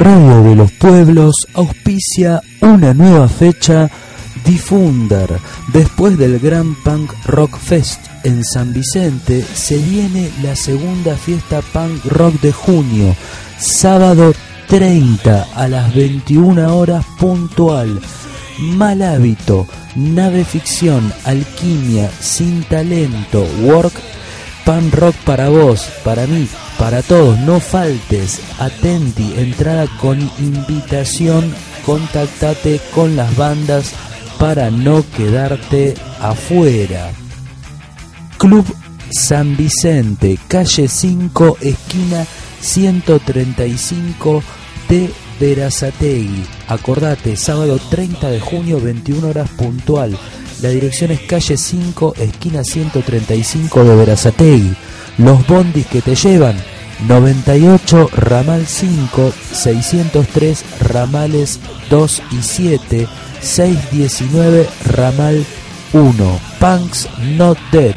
Radio de los Pueblos auspicia una nueva fecha Difunder. Después del Gran Punk Rock Fest en San Vicente, se viene la segunda fiesta punk rock de junio, sábado 30 a las 21 horas puntual. Mal hábito, nave ficción, alquimia, sin talento, work, pan rock para vos, para mí, para todos, no faltes, atenti, entrada con invitación, contactate con las bandas para no quedarte afuera. Club San Vicente, calle 5, esquina 135 de Verazategui. Acordate, sábado 30 de junio, 21 horas puntual. La dirección es calle 5, esquina 135 de Verazategui. Los bondis que te llevan 98 ramal 5, 603 ramales 2 y 7, 619 ramal 1. Punks Not Dead.